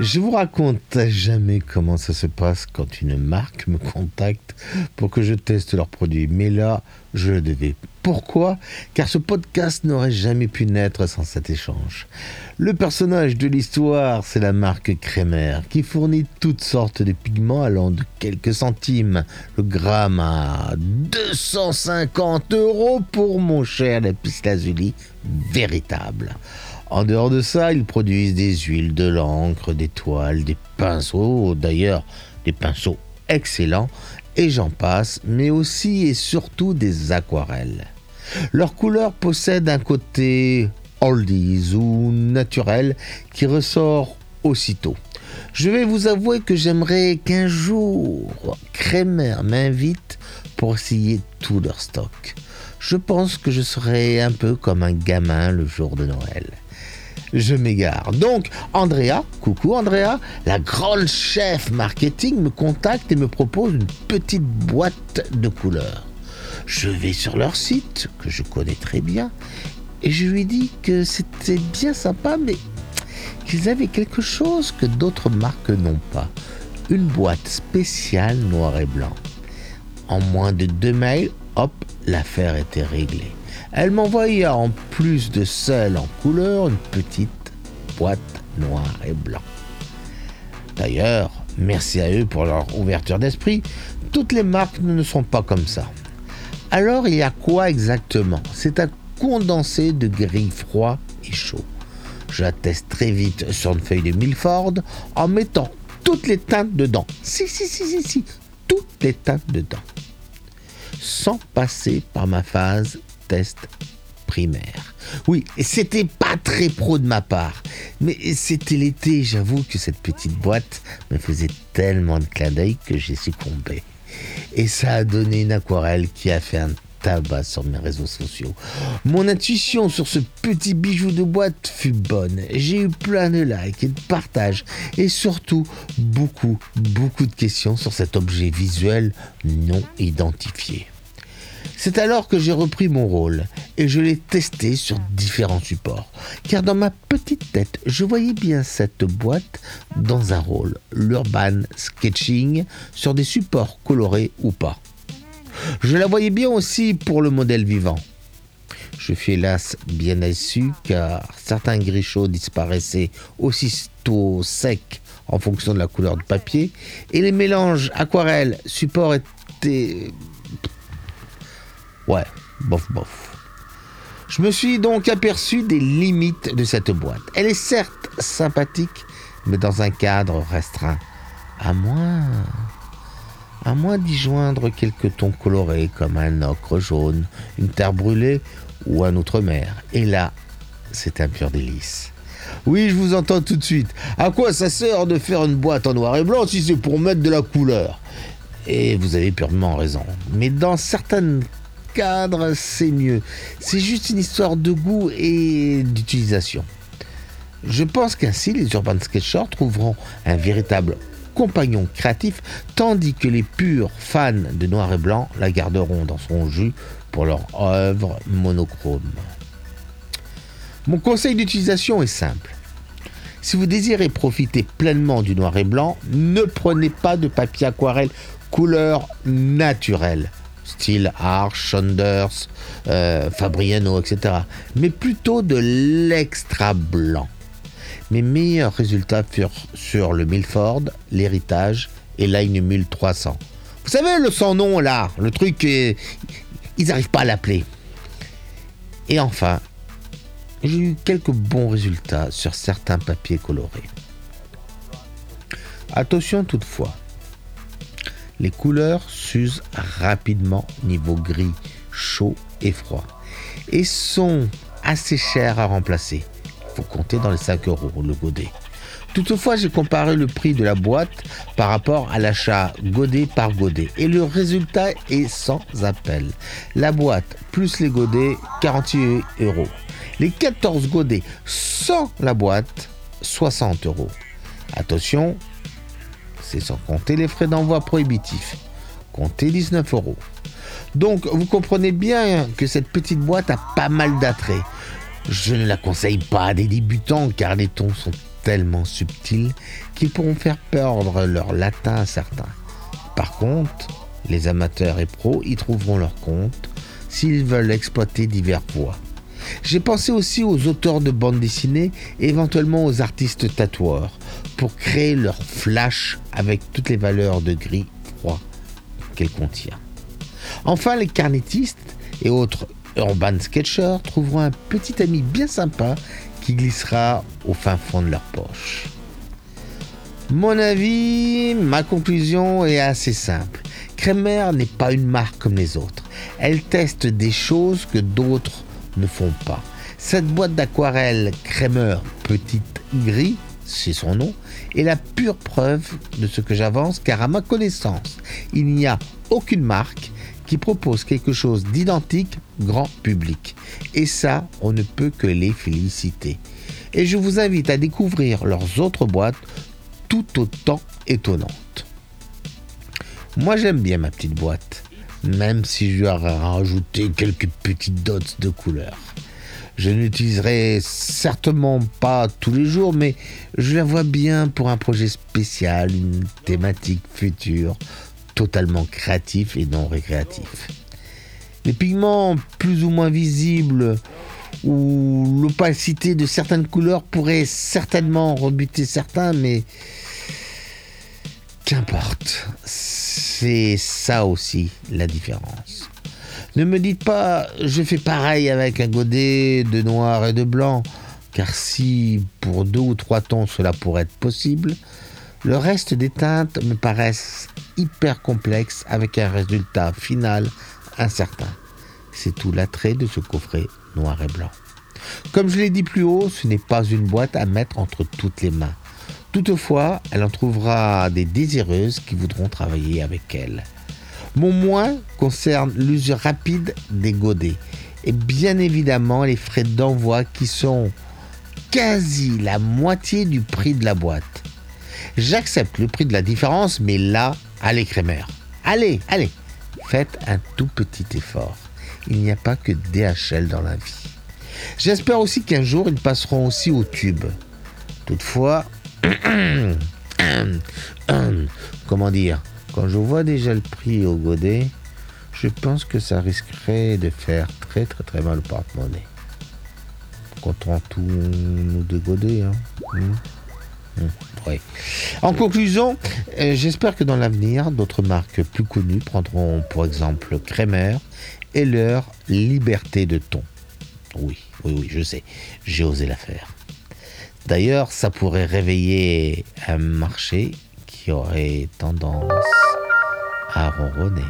Je vous raconte jamais comment ça se passe quand une marque me contacte pour que je teste leurs produits. Mais là, je le devais. Pourquoi? Car ce podcast n'aurait jamais pu naître sans cet échange. Le personnage de l'histoire, c'est la marque Kremer, qui fournit toutes sortes de pigments allant de quelques centimes le gramme à 250 euros pour mon cher lapis-lazuli véritable. En dehors de ça, ils produisent des huiles, de l'encre, des toiles, des pinceaux, d'ailleurs des pinceaux excellents, et j'en passe, mais aussi et surtout des aquarelles. Leur couleur possède un côté oldies ou naturel qui ressort aussitôt. Je vais vous avouer que j'aimerais qu'un jour Kremer m'invite pour essayer tout leur stock. Je pense que je serai un peu comme un gamin le jour de Noël je m'égare. Donc, Andrea, coucou Andrea, la grande chef marketing me contacte et me propose une petite boîte de couleurs. Je vais sur leur site, que je connais très bien, et je lui dis que c'était bien sympa, mais qu'ils avaient quelque chose que d'autres marques n'ont pas. Une boîte spéciale noir et blanc. En moins de deux mails, hop, l'affaire était réglée. Elle m'envoya en plus de celle en couleur une petite boîte noire et blanc. D'ailleurs, merci à eux pour leur ouverture d'esprit, toutes les marques ne sont pas comme ça. Alors il y a quoi exactement? C'est un condensé de gris froid et chaud. J'atteste très vite sur une feuille de Milford en mettant toutes les teintes dedans. Si, si, si, si, si, toutes les teintes dedans. Sans passer par ma phase test primaire. Oui, c'était pas très pro de ma part, mais c'était l'été, j'avoue que cette petite boîte me faisait tellement de clin d'œil que j'ai succombé. Et ça a donné une aquarelle qui a fait un tabac sur mes réseaux sociaux. Mon intuition sur ce petit bijou de boîte fut bonne. J'ai eu plein de likes et de partages et surtout beaucoup, beaucoup de questions sur cet objet visuel non identifié. C'est alors que j'ai repris mon rôle et je l'ai testé sur différents supports. Car dans ma petite tête, je voyais bien cette boîte dans un rôle, l'urban sketching, sur des supports colorés ou pas. Je la voyais bien aussi pour le modèle vivant. Je fus hélas bien déçu car certains grichots disparaissaient aussitôt secs en fonction de la couleur du papier et les mélanges aquarelle support étaient Ouais, bof, bof. Je me suis donc aperçu des limites de cette boîte. Elle est certes sympathique, mais dans un cadre restreint. À moins. À moins d'y joindre quelques tons colorés comme un ocre jaune, une terre brûlée ou un outre-mer. Et là, c'est un pur délice. Oui, je vous entends tout de suite. À quoi ça sert de faire une boîte en noir et blanc si c'est pour mettre de la couleur? Et vous avez purement raison. Mais dans certaines cadre, c'est mieux. C'est juste une histoire de goût et d'utilisation. Je pense qu'ainsi, les Urban Sketchers trouveront un véritable compagnon créatif, tandis que les purs fans de noir et blanc la garderont dans son jus pour leur œuvre monochrome. Mon conseil d'utilisation est simple. Si vous désirez profiter pleinement du noir et blanc, ne prenez pas de papier aquarelle couleur naturelle style Arch, Saunders, euh, Fabriano, etc. Mais plutôt de l'extra blanc. Mes meilleurs résultats furent sur le Milford, l'Héritage et Line 1300. Vous savez, le sans nom là, le truc, ils n'arrivent pas à l'appeler. Et enfin, j'ai eu quelques bons résultats sur certains papiers colorés. Attention toutefois, les couleurs s'usent rapidement niveau gris, chaud et froid et sont assez chères à remplacer. Il faut compter dans les 5 euros le godet. Toutefois, j'ai comparé le prix de la boîte par rapport à l'achat godet par godet et le résultat est sans appel. La boîte plus les godets, 48 euros. Les 14 godets sans la boîte, 60 euros. Attention, sans compter les frais d'envoi prohibitifs. Comptez 19 euros. Donc vous comprenez bien que cette petite boîte a pas mal d'attrait. Je ne la conseille pas à des débutants car les tons sont tellement subtils qu'ils pourront faire perdre leur latin à certains. Par contre, les amateurs et pros y trouveront leur compte s'ils veulent exploiter divers voies. J'ai pensé aussi aux auteurs de bandes dessinées et éventuellement aux artistes tatoueurs pour créer leur flash avec toutes les valeurs de gris froid qu'elle contient. Enfin, les carnétistes et autres urban sketchers trouveront un petit ami bien sympa qui glissera au fin fond de leur poche. Mon avis, ma conclusion est assez simple. Kremer n'est pas une marque comme les autres. Elle teste des choses que d'autres ne font pas. Cette boîte d'aquarelle Kremer Petite Gris, c'est son nom, est la pure preuve de ce que j'avance car à ma connaissance, il n'y a aucune marque qui propose quelque chose d'identique grand public. Et ça, on ne peut que les féliciter. Et je vous invite à découvrir leurs autres boîtes tout autant étonnantes. Moi j'aime bien ma petite boîte, même si je lui ai rajouté quelques petites dots de couleur. Je n'utiliserai certainement pas tous les jours, mais je la vois bien pour un projet spécial, une thématique future, totalement créatif et non récréatif. Les pigments plus ou moins visibles ou l'opacité de certaines couleurs pourrait certainement rebuter certains, mais qu'importe. C'est ça aussi la différence. Ne me dites pas je fais pareil avec un godet de noir et de blanc, car si pour deux ou trois tons cela pourrait être possible, le reste des teintes me paraissent hyper complexes avec un résultat final incertain. C'est tout l'attrait de ce coffret noir et blanc. Comme je l'ai dit plus haut, ce n'est pas une boîte à mettre entre toutes les mains. Toutefois, elle en trouvera des désireuses qui voudront travailler avec elle. Mon moins concerne l'usure rapide des godets et bien évidemment les frais d'envoi qui sont quasi la moitié du prix de la boîte. J'accepte le prix de la différence, mais là, allez Crémer. Allez, allez, faites un tout petit effort. Il n'y a pas que DHL dans la vie. J'espère aussi qu'un jour ils passeront aussi au tube. Toutefois, comment dire, quand je vois déjà le prix au godet, je pense que ça risquerait de faire très très très mal au porte-monnaie. Comptons tous nos deux godets. Hein. Hmm. Hmm. En conclusion, euh, j'espère que dans l'avenir, d'autres marques plus connues prendront pour exemple Kremer et leur liberté de ton. Oui, oui, oui, je sais, j'ai osé la faire. D'ailleurs, ça pourrait réveiller un marché qui aurait tendance à ronronner.